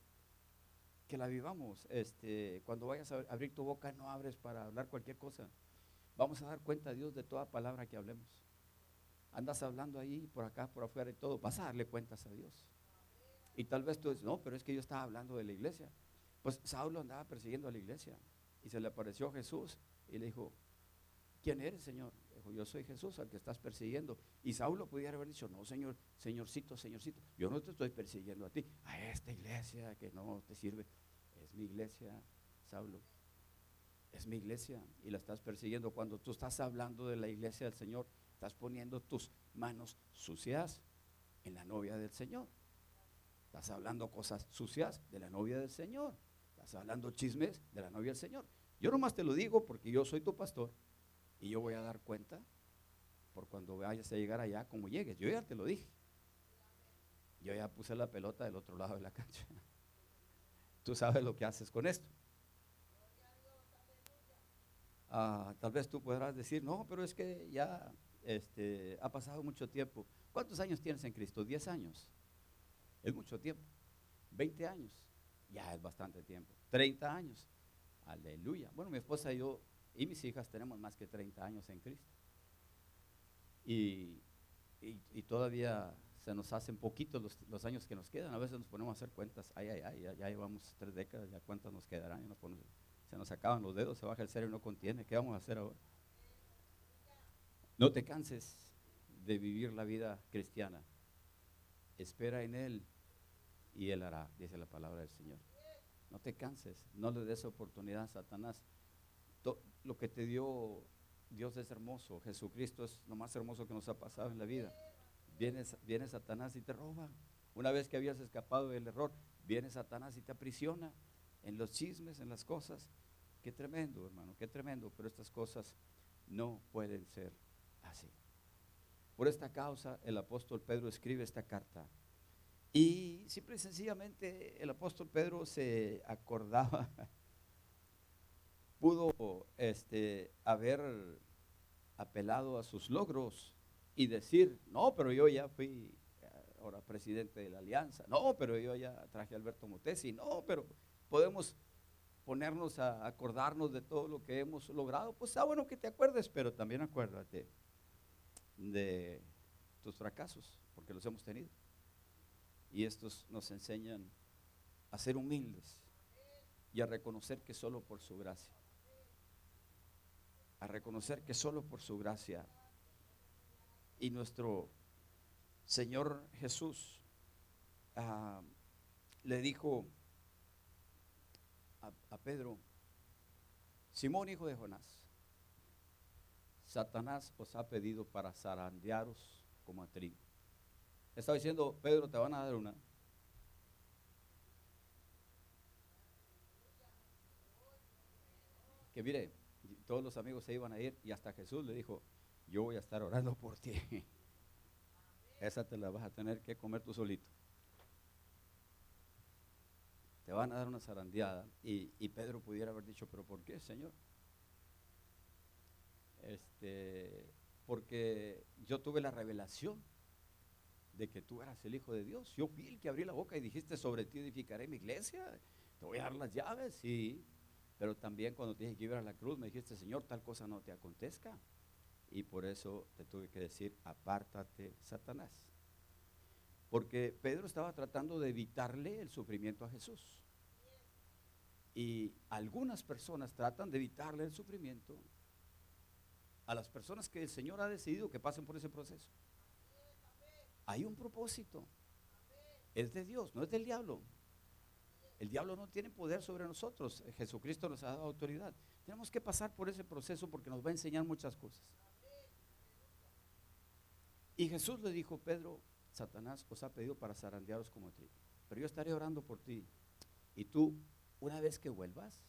que la vivamos. Este, cuando vayas a abrir tu boca, no abres para hablar cualquier cosa. Vamos a dar cuenta a Dios de toda palabra que hablemos. Andas hablando ahí, por acá, por afuera y todo. Vas a darle cuentas a Dios. Y tal vez tú dices, no, pero es que yo estaba hablando de la iglesia. Pues Saulo andaba persiguiendo a la iglesia y se le apareció Jesús y le dijo, ¿quién eres, Señor? Yo soy Jesús al que estás persiguiendo. Y Saulo pudiera haber dicho, no, Señor, Señorcito, Señorcito, yo no te estoy persiguiendo a ti, a esta iglesia que no te sirve. Es mi iglesia, Saulo. Es mi iglesia y la estás persiguiendo. Cuando tú estás hablando de la iglesia del Señor, estás poniendo tus manos sucias en la novia del Señor. Estás hablando cosas sucias de la novia del Señor. Estás hablando chismes de la novia del Señor. Yo nomás te lo digo porque yo soy tu pastor y yo voy a dar cuenta por cuando vayas a llegar allá, como llegues. Yo ya te lo dije. Yo ya puse la pelota del otro lado de la cancha. Tú sabes lo que haces con esto. Ah, tal vez tú podrás decir, no, pero es que ya este, ha pasado mucho tiempo. ¿Cuántos años tienes en Cristo? ¿10 años? Es mucho tiempo. 20 años ya es bastante tiempo. 30 años. Aleluya. Bueno, mi esposa y yo y mis hijas tenemos más que 30 años en Cristo. Y, y, todavía se nos hacen poquitos los, los, años que nos quedan. A veces nos ponemos a hacer cuentas. Ay, ay, ay, ya, llevamos tres décadas, ya cuántas nos quedarán. se nos acaban los dedos, se baja el cerebro y no contiene. ¿Qué vamos a hacer ahora? No te canses de vivir la vida cristiana. Espera en Él y Él hará, dice la palabra del Señor. No te canses, no le des oportunidad a Satanás. Lo que te dio Dios es hermoso, Jesucristo es lo más hermoso que nos ha pasado en la vida. Viene, viene Satanás y te roba. Una vez que habías escapado del error, viene Satanás y te aprisiona en los chismes, en las cosas. Qué tremendo, hermano, qué tremendo, pero estas cosas no pueden ser así. Por esta causa el apóstol Pedro escribe esta carta y simple y sencillamente el apóstol Pedro se acordaba, pudo este, haber apelado a sus logros y decir, no, pero yo ya fui eh, ahora presidente de la alianza, no, pero yo ya traje a Alberto Motesi, no, pero podemos ponernos a acordarnos de todo lo que hemos logrado, pues está bueno que te acuerdes, pero también acuérdate de tus fracasos, porque los hemos tenido. Y estos nos enseñan a ser humildes y a reconocer que solo por su gracia, a reconocer que solo por su gracia y nuestro Señor Jesús ah, le dijo a, Pedro, Simón hijo de Jonás, Satanás os ha pedido para zarandearos como a trigo. Estaba diciendo, Pedro, te van a dar una. Que mire, todos los amigos se iban a ir y hasta Jesús le dijo, yo voy a estar orando por ti. Esa te la vas a tener que comer tú solito. Te van a dar una zarandeada. Y, y Pedro pudiera haber dicho, pero ¿por qué, Señor? Este, porque yo tuve la revelación de que tú eras el Hijo de Dios. Yo fui el que abrí la boca y dijiste, sobre ti edificaré mi iglesia, te voy a dar las llaves, sí. Pero también cuando te dije que iba a la cruz, me dijiste, Señor, tal cosa no te acontezca. Y por eso te tuve que decir, apártate, Satanás. Porque Pedro estaba tratando de evitarle el sufrimiento a Jesús. Y algunas personas tratan de evitarle el sufrimiento a las personas que el Señor ha decidido que pasen por ese proceso. Hay un propósito. Es de Dios, no es del diablo. El diablo no tiene poder sobre nosotros. Jesucristo nos ha dado autoridad. Tenemos que pasar por ese proceso porque nos va a enseñar muchas cosas. Y Jesús le dijo, Pedro, Satanás os ha pedido para zarandearos como trigo. Pero yo estaré orando por ti. Y tú, una vez que vuelvas,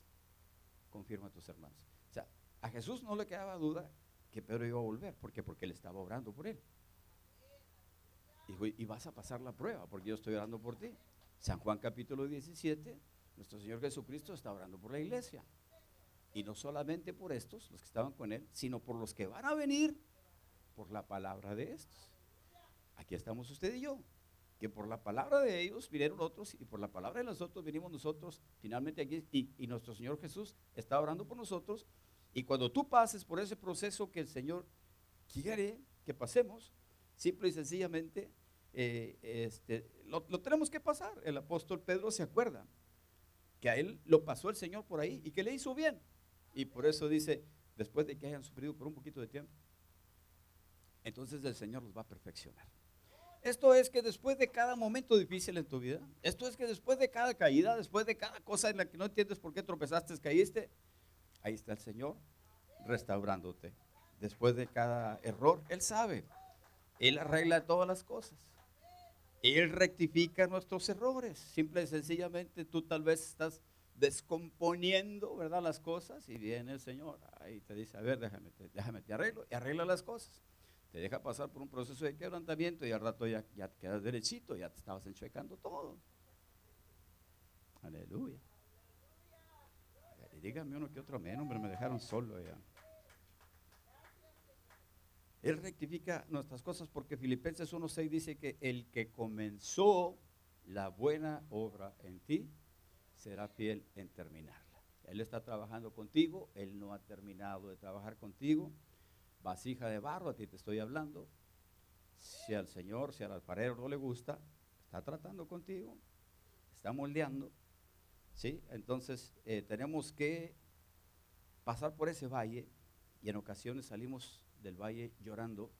confirma a tus hermanos. O sea, a Jesús no le quedaba duda que Pedro iba a volver. ¿Por qué? Porque él estaba orando por él. Y, vas a pasar la prueba porque yo estoy orando por ti. San Juan capítulo 17, nuestro Señor Jesucristo está orando por la iglesia. Y no solamente por estos, los que estaban con él, sino por los que van a venir por la palabra de estos. Aquí estamos usted y yo, que por la palabra de ellos vinieron otros y por la palabra de los otros vinimos nosotros finalmente aquí y, y nuestro Señor Jesús está orando por nosotros. Y cuando tú pases por ese proceso que el Señor quiere que pasemos, Simple y sencillamente, eh, este, lo, tenemos que pasar. El apóstol Pedro se acuerda que a él lo pasó el Señor por ahí y que le hizo bien. Y por eso dice, después de que hayan sufrido por un poquito de tiempo, entonces el Señor los va a perfeccionar. Esto es que después de cada momento difícil en tu vida, esto es que después de cada caída, después de cada cosa en la que no entiendes por qué tropezaste, caíste, ahí está el Señor restaurándote. Después de cada error, Él sabe. Él arregla todas las cosas. Él rectifica nuestros errores. Simple y sencillamente tú tal vez estás descomponiendo, ¿verdad? Las cosas y viene el Señor. Ahí te dice, a ver, déjame, déjame te arreglo y arregla las cosas. Te deja pasar por un proceso de quebrantamiento y al rato ya, ya te quedas derechito, ya te estabas enchuecando todo. Aleluya. dígame uno que otro menos, hombre, me dejaron solo ya. Él rectifica nuestras cosas porque Filipenses 1.6 dice que el que comenzó la buena obra en ti será fiel en terminarla. Él está trabajando contigo, Él no ha terminado de trabajar contigo. Vasija de barro, a ti te estoy hablando. Si al Señor, si al alfarero no le gusta, está tratando contigo, está moldeando. ¿sí? Entonces eh, tenemos que pasar por ese valle y en ocasiones salimos del valle llorando,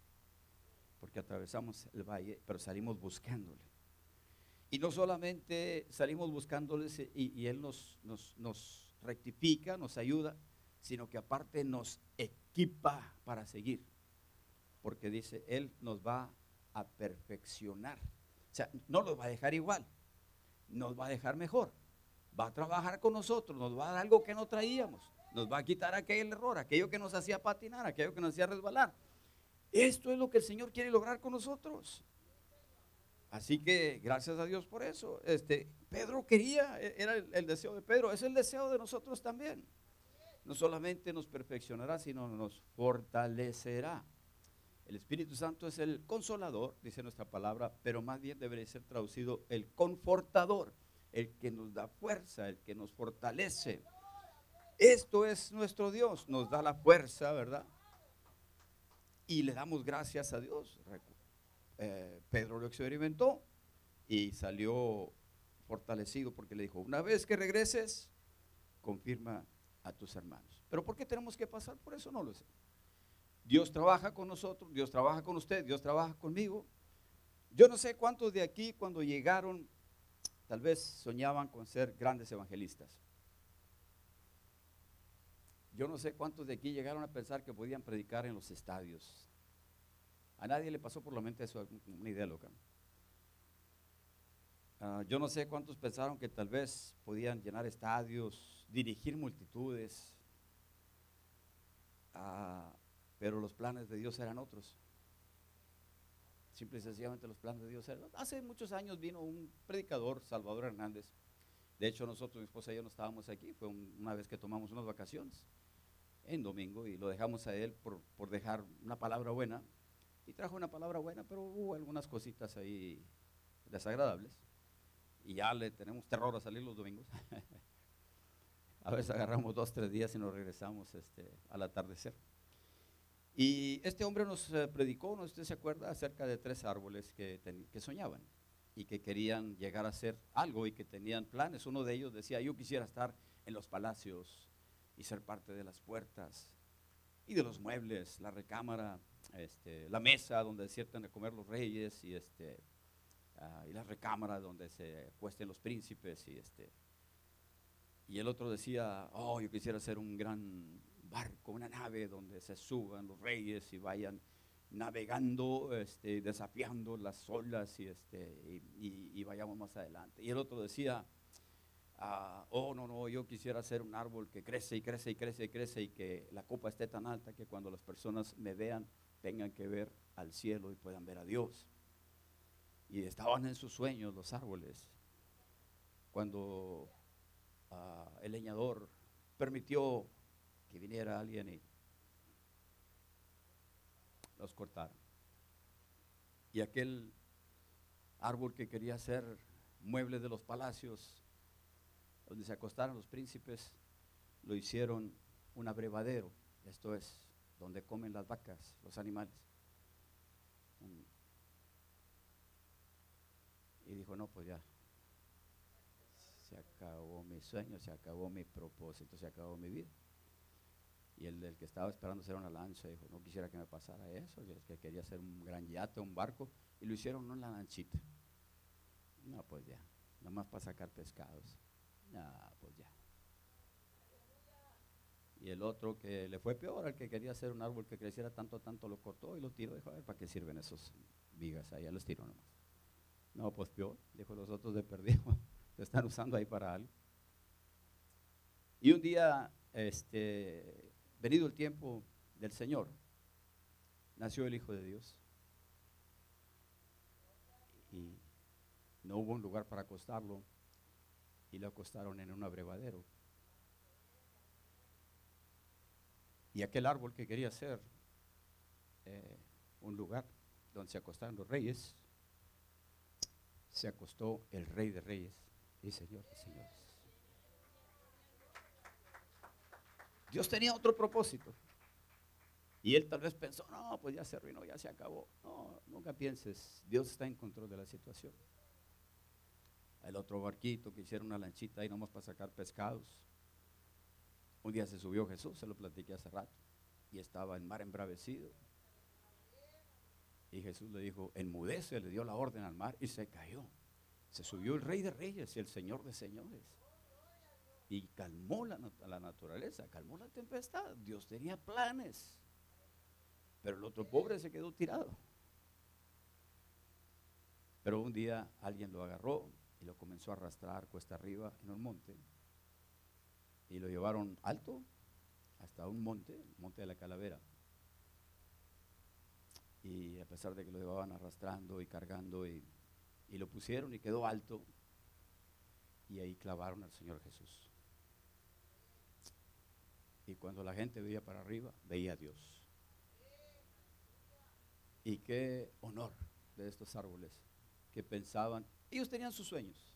porque atravesamos el valle, pero salimos buscándole. Y no solamente salimos buscándole y, Él nos, nos, nos rectifica, nos ayuda, sino que aparte nos equipa para seguir. Porque dice, Él nos va a perfeccionar. O sea, no nos va a dejar igual, nos va a dejar mejor. Va a trabajar con nosotros, nos va a dar algo que no traíamos nos va a quitar aquel error, aquello que nos hacía patinar, aquello que nos hacía resbalar. Esto es lo que el Señor quiere lograr con nosotros. Así que gracias a Dios por eso. Este, Pedro quería, e, era el, deseo de Pedro, es el deseo de nosotros también. No solamente nos perfeccionará, sino nos fortalecerá. El Espíritu Santo es el consolador, dice nuestra palabra, pero más bien debería ser traducido el confortador, el que nos da fuerza, el que nos fortalece. Esto es nuestro Dios, nos da la fuerza, ¿verdad? Y le damos gracias a Dios. Eh, Pedro lo experimentó y salió fortalecido porque le dijo, una vez que regreses, confirma a tus hermanos. Pero ¿por qué tenemos que pasar por eso? No lo sé. Dios trabaja con nosotros, Dios trabaja con usted, Dios trabaja conmigo. Yo no sé cuántos de aquí cuando llegaron tal vez soñaban con ser grandes evangelistas. Yo no sé cuántos de aquí llegaron a pensar que podían predicar en los estadios. A nadie le pasó por la mente eso, una idea loca. Ah, yo no sé cuántos pensaron que tal vez podían llenar estadios, dirigir multitudes, ah, pero los planes de Dios eran otros. Simple y sencillamente los planes de Dios eran otros. Hace muchos años vino un predicador, Salvador Hernández. De hecho, nosotros, mi esposa y yo no estábamos aquí. Fue una vez que tomamos unas vacaciones en domingo y lo dejamos a él por, por dejar una palabra buena. Y trajo una palabra buena, pero hubo algunas cositas ahí desagradables. Y ya le tenemos terror a salir los domingos. a veces agarramos dos, tres días y nos regresamos este, al atardecer. Y este hombre nos eh, predicó, no usted se acuerda, acerca de tres árboles que, que soñaban y que querían llegar a ser algo y que tenían planes. Uno de ellos decía, yo quisiera estar en los palacios y ser parte de las puertas y de los muebles, la recámara, este, la mesa donde sientan a comer los reyes y, este, ah, y la recámara donde se acuesten los príncipes. Y, este, y el otro decía, oh, yo quisiera ser un gran barco, una nave donde se suban los reyes y vayan navegando, este, desafiando las olas y, este, y, vayamos más adelante. Y el otro decía, ah, oh, no, no, yo quisiera ser un árbol que crece y crece y crece y crece y que la copa esté tan alta que cuando las personas me vean tengan que ver al cielo y puedan ver a Dios. Y estaban en sus sueños los árboles. Cuando ah, el leñador permitió que viniera alguien y los cortaron. Y aquel árbol que quería ser mueble de los palacios, donde se acostaron los príncipes, lo hicieron un abrevadero, esto es, donde comen las vacas, los animales. Y dijo, no, pues ya, se acabó mi sueño, se acabó mi propósito, se acabó mi vida. Y el del que estaba esperando hacer una lancha dijo, no quisiera que me pasara eso, que quería hacer un gran yate, un barco, y lo hicieron en la lanchita. No, pues ya, nomás para sacar pescados. No, pues ya. Y el otro que le fue peor, al que quería hacer un árbol que creciera tanto, tanto, lo cortó y lo tiró. Dijo, a ver, ¿para qué sirven esos vigas ahí? Ya los tiró nomás. No, pues peor, dijo los otros de perdido, lo están usando ahí para algo. Y un día, este, venido el tiempo del Señor, nació el Hijo de Dios. Y no hubo un lugar para acostarlo y lo acostaron en un abrevadero. Y aquel árbol que quería ser eh, un lugar donde se acostaran los reyes, se acostó el rey de reyes y señor de señores. Dios tenía otro propósito. Y él tal vez pensó, no, pues ya se arruinó, ya se acabó. No, nunca pienses, Dios está en control de la situación. El otro barquito que hicieron una lanchita ahí nomás para sacar pescados. Un día se subió Jesús, se lo platiqué hace rato, y estaba en mar embravecido. Y Jesús le dijo, enmudece, le dio la orden al mar y se cayó. Se subió el rey de reyes y el señor de señores y calmó la, naturaleza, calmó la tempestad. Dios tenía planes. Pero el otro pobre se quedó tirado. Pero un día alguien lo agarró y lo comenzó a arrastrar cuesta arriba en un monte. Y lo llevaron alto hasta un monte, el monte de la calavera. Y a pesar de que lo llevaban arrastrando y cargando y, y lo pusieron y quedó alto, y ahí clavaron al Señor Jesús. Y cuando la gente veía para arriba, veía a Dios. Y qué honor de estos árboles que pensaban, ellos tenían sus sueños.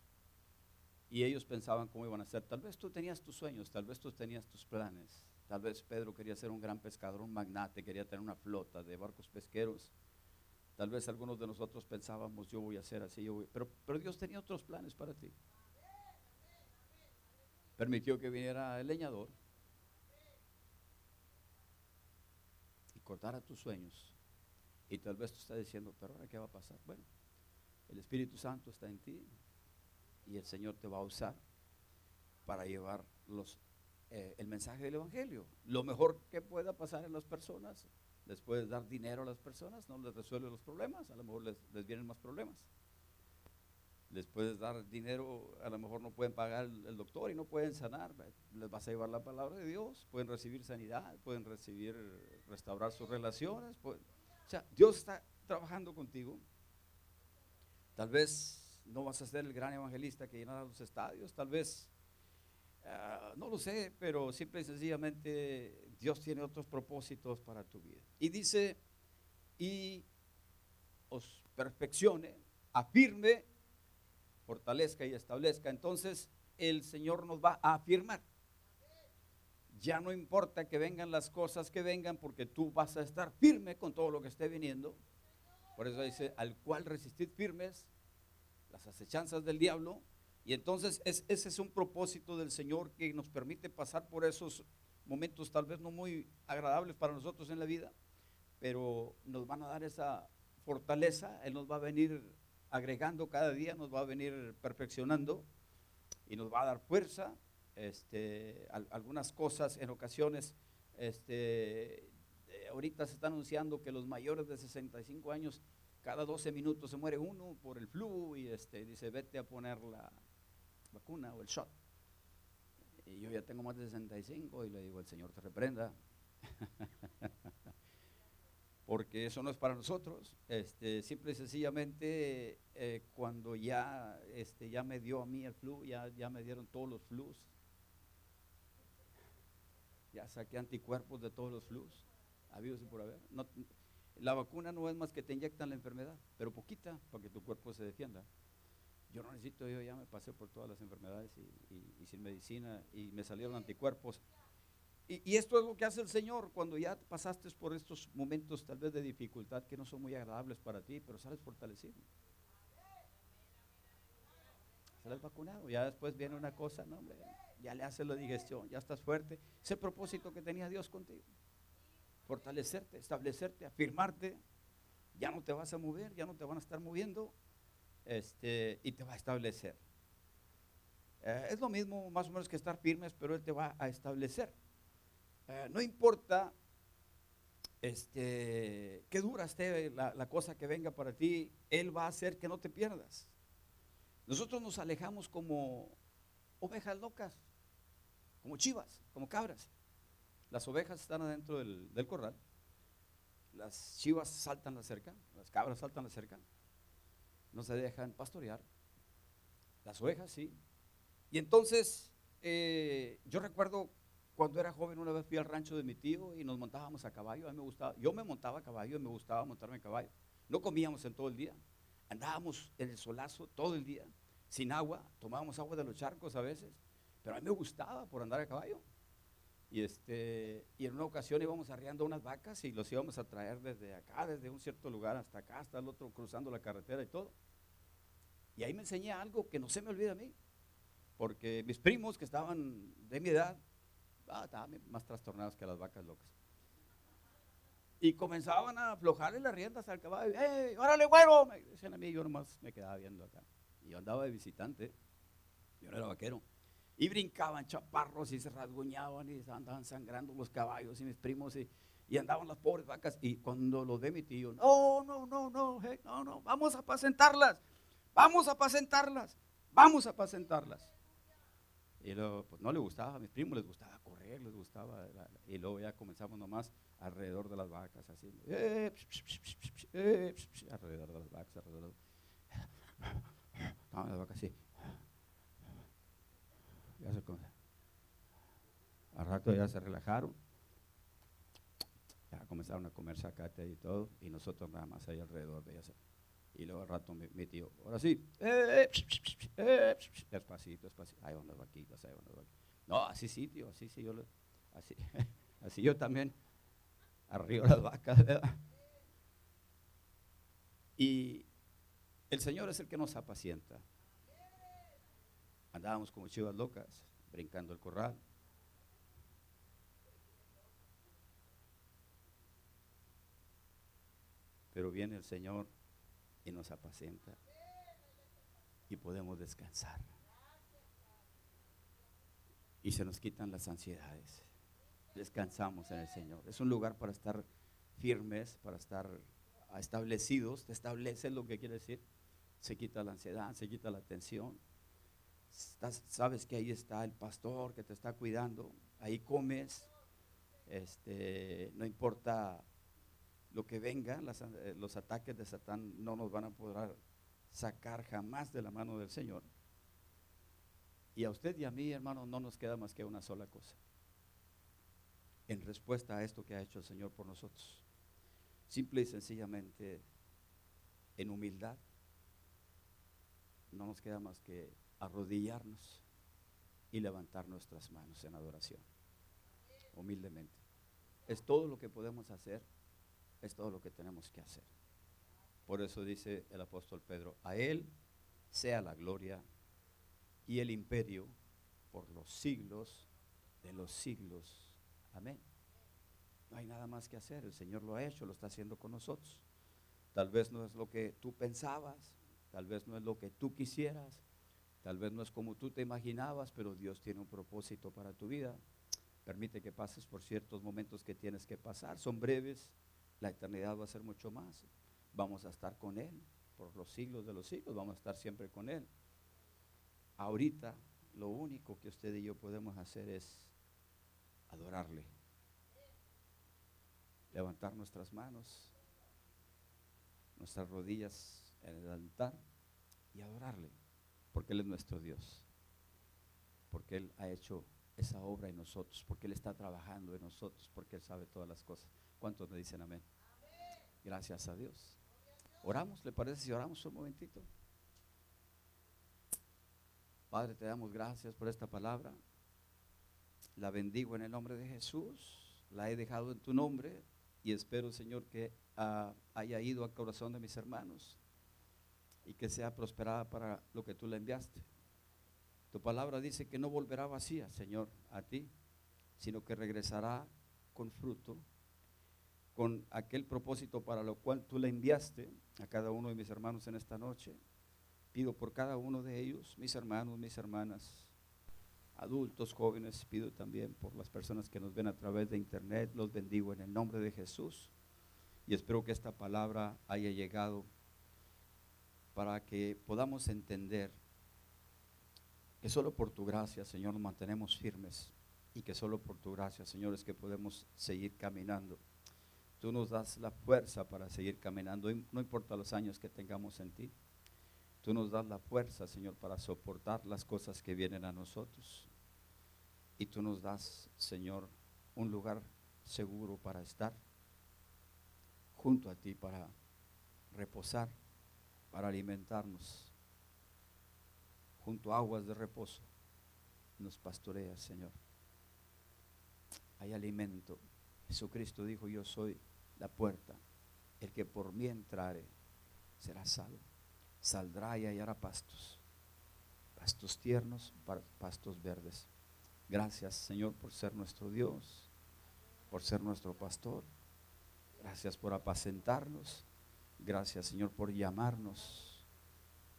Y ellos pensaban cómo iban a ser. Tal vez tú tenías tus sueños, tal vez tú tenías tus planes. Tal vez Pedro quería ser un gran pescador, un magnate, quería tener una flota de barcos pesqueros. Tal vez algunos de nosotros pensábamos, yo voy a ser así, yo Pero, pero Dios tenía otros planes para ti. Permitió que viniera el leñador cortara tus sueños. Y tal vez tú estás diciendo, pero ahora qué va a pasar. Bueno, el Espíritu Santo está en ti y el Señor te va a usar para llevar eh, el mensaje del Evangelio. Lo mejor que pueda pasar en las personas, les puedes dar dinero a las personas, no les resuelve los problemas, a lo mejor les, vienen más problemas. Les puedes dar dinero, a lo mejor no pueden pagar el, doctor y no pueden sanar, les vas a llevar la palabra de Dios, pueden recibir sanidad, pueden recibir, restaurar sus relaciones. o sea, Dios está trabajando contigo. Tal vez no vas a ser el gran evangelista que llenará los estadios, tal vez, ah, no lo sé, pero simple y sencillamente Dios tiene otros propósitos para tu vida. Y dice, y os perfeccione, afirme, fortalezca y establezca. Entonces el Señor nos va a afirmar. Ya no importa que vengan las cosas que vengan, porque tú vas a estar firme con todo lo que esté viniendo. Por eso dice, al cual resistid firmes las acechanzas del diablo. Y entonces es- ese es un propósito del Señor que nos permite pasar por esos momentos tal vez no muy agradables para nosotros en la vida, pero nos van a dar esa fortaleza, Él nos va a venir agregando cada día, nos va a venir perfeccionando y nos va a dar fuerza. Este, al- algunas cosas en ocasiones, este, ahorita se está anunciando que los mayores de 65 años, cada 12 minutos se muere uno por el flu y este, dice, vete a poner la vacuna o el shot. Y yo ya tengo más de 65 y le digo, el Señor te reprenda. Porque eso no es para nosotros. Este, simple y sencillamente, eh, cuando ya, este, ya me dio a mí el flu, ya, ya me dieron todos los flus. Ya saqué anticuerpos de todos los flus, por haber. No- la vacuna no es más que te inyectan la enfermedad, pero poquita para que tu cuerpo se defienda. Yo no necesito, yo ya me pasé por todas las enfermedades y, sin medicina y me salieron anticuerpos. Y, esto es lo que hace el Señor cuando ya pasaste por estos momentos tal vez de dificultad que no son muy agradables para ti, pero sales fortalecido. Sales vacunado, ya después viene una cosa, no, ya le haces la digestión, ya estás fuerte. Ese propósito que tenía Dios contigo. Fortalecerte, establecerte, afirmarte. Ya no te vas a mover, ya no te van a estar moviendo este, y te va a establecer. Eh, es lo mismo más o menos que estar firmes, pero Él te va a establecer. Eh, no importa este, qué dura esté la, la cosa que venga para ti, Él va a hacer que no te pierdas. Nosotros nos alejamos como ovejas locas, como chivas, como cabras. Las ovejas están adentro del, corral, las chivas saltan la cerca, las cabras saltan la cerca, no se dejan pastorear, las ovejas sí. Y entonces, eh, yo recuerdo cuando era joven, una vez fui al rancho de mi tío y nos montábamos a caballo, a mí me gustaba, yo me montaba a caballo y me gustaba montarme a caballo. No comíamos en todo el día, andábamos en el solazo todo el día, sin agua, tomábamos agua de los charcos a veces, pero a mí me gustaba por andar a caballo. Y, este, y en una ocasión íbamos arriando unas vacas y los íbamos a traer desde acá, desde un cierto lugar hasta acá, hasta el otro, cruzando la carretera y todo. Y ahí me enseñé algo que no se me olvida a mí, porque mis primos que estaban de mi edad, ah, estaban más trastornados que las vacas locas. Y comenzaban a aflojarle las riendas al caballo. ¡Ey, órale, güero! Me decían a mí, yo nomás me quedaba viendo acá. Y yo andaba de visitante, yo no era vaquero. Y brincaban chaparros y se rasguñaban y andaban sangrando los caballos y mis primos y, andaban las pobres vacas. Y cuando los ve mi tío, no, no, no, no, no, no, vamos a apacentarlas, vamos a apacentarlas, vamos a apacentarlas. Y luego, pues no le gustaba, a mis primos les gustaba correr, les gustaba, y luego ya comenzamos nomás alrededor de las vacas, así, eh, eh, alrededor de las vacas, alrededor de las Estaban las vacas así. Al rato ya se relajaron. Ya comenzaron a comer zacate y todo, y nosotros nada más ahí alrededor de ellas. Y luego al rato mi, mi tío, ahora sí, eh, eh, psh, despacito, despacito, ahí van las vaquitas, ahí van las vaquitas. No, así sí, tío, así sí, yo lo- así, así yo también arriba las vacas, ¿verdad? Y el Señor es el que nos apacienta. Andábamos como chivas locas, brincando el corral. Pero viene el Señor y nos apacienta y podemos descansar. y se nos quitan las ansiedades. Descansamos en el Señor. Es un lugar para estar firmes, para estar establecidos. Te establece lo que quiere decir. Se quita la ansiedad, se quita la tensión. Sabes que ahí está el pastor que te está cuidando. Ahí comes. Este, no importa lo que venga, eh, los ataques de Satán no nos van a poder sacar jamás de la mano del Señor. Y a usted y a mí, hermano, no nos queda más que una sola cosa. En respuesta a esto que ha hecho el Señor por nosotros. Simple y sencillamente, en humildad, no nos queda más que arrodillarnos y levantar nuestras manos en adoración. Humildemente. Es todo lo que podemos hacer, es todo lo que tenemos que hacer. Por eso dice el apóstol Pedro, a Él sea la gloria y el imperio por los siglos de los siglos. Amén. No hay nada más que hacer, el Señor lo ha hecho, lo está haciendo con nosotros. Tal vez no es lo que tú pensabas, tal vez no es lo que tú quisieras, tal vez no es como tú te imaginabas, pero Dios tiene un propósito para tu vida. Permite que pases por ciertos momentos que tienes que pasar, son breves, la eternidad va a ser mucho más vamos a estar con Él por los siglos de los siglos, vamos a estar siempre con Él. Ahorita lo único que usted y yo podemos hacer es adorarle, levantar nuestras manos, nuestras rodillas en el altar y adorarle, porque Él es nuestro Dios, porque Él ha hecho esa obra en nosotros, porque Él está trabajando en nosotros, porque Él sabe todas las cosas. ¿Cuántos me dicen amén? Gracias a Dios. Oramos, ¿le parece si oramos un momentito? Padre, te damos gracias por esta palabra. La bendigo en el nombre de Jesús. La he dejado en tu nombre y espero, Señor, que ah, haya ido al corazón de mis hermanos y que sea prosperada para lo que tú le enviaste. Tu palabra dice que no volverá vacía, Señor, a ti, sino que regresará con fruto con aquel propósito para lo cual tú le enviaste a cada uno de mis hermanos en esta noche. Pido por cada uno de ellos, mis hermanos, mis hermanas, adultos, jóvenes, pido también por las personas que nos ven a través de internet, los bendigo en el nombre de Jesús y espero que esta palabra haya llegado para que podamos entender que solo por tu gracia, Señor, nos mantenemos firmes y que solo por tu gracia, Señor, es que podemos seguir caminando Tú nos das la fuerza para seguir caminando, no importa los años que tengamos en ti. Tú nos das la fuerza, Señor, para soportar las cosas que vienen a nosotros. Y tú nos das, Señor, un lugar seguro para estar junto a ti, para reposar, para alimentarnos. Junto a aguas de reposo nos pastoreas, Señor. Hay alimento. Jesucristo dijo, yo soy la puerta. El que por mí entrare será salvo. Saldrá y hallará pastos. Pastos tiernos, pastos verdes. Gracias, Señor, por ser nuestro Dios, por ser nuestro pastor. Gracias por apacentarnos. Gracias, Señor, por llamarnos.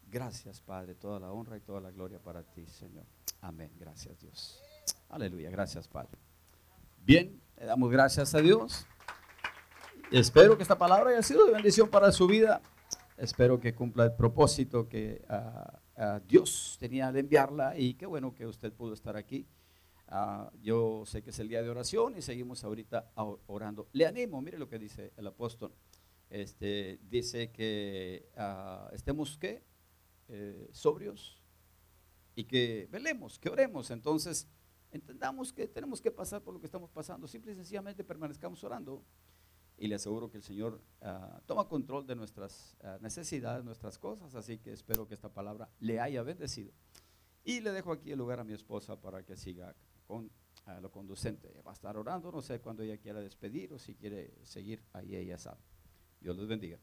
Gracias, Padre, toda la honra y toda la gloria para ti, Señor. Amén. Gracias, Dios. Aleluya. Gracias, Padre. Bien, le damos gracias a Dios. Espero que esta palabra haya sido de bendición para su vida. Espero que cumpla el propósito que ah, ah, Dios tenía de enviarla y qué bueno que usted pudo estar aquí. Ah, yo sé que es el día de oración y seguimos ahorita orando. Le animo, mire lo que dice el apóstol. Este, dice que estemos ¿qué? Eh, sobrios y que velemos, que oremos. Entonces, entendamos que tenemos que pasar por lo que estamos pasando. Simple y sencillamente permanezcamos orando y le aseguro que el Señor ah, toma control de nuestras ah, necesidades, nuestras cosas, así que espero que esta palabra le haya bendecido. Y le dejo aquí el lugar a mi esposa para que siga con ah, lo conducente. Va a estar orando, no sé cuándo ella quiera despedir o si quiere seguir, ahí ella sabe. Dios les bendiga.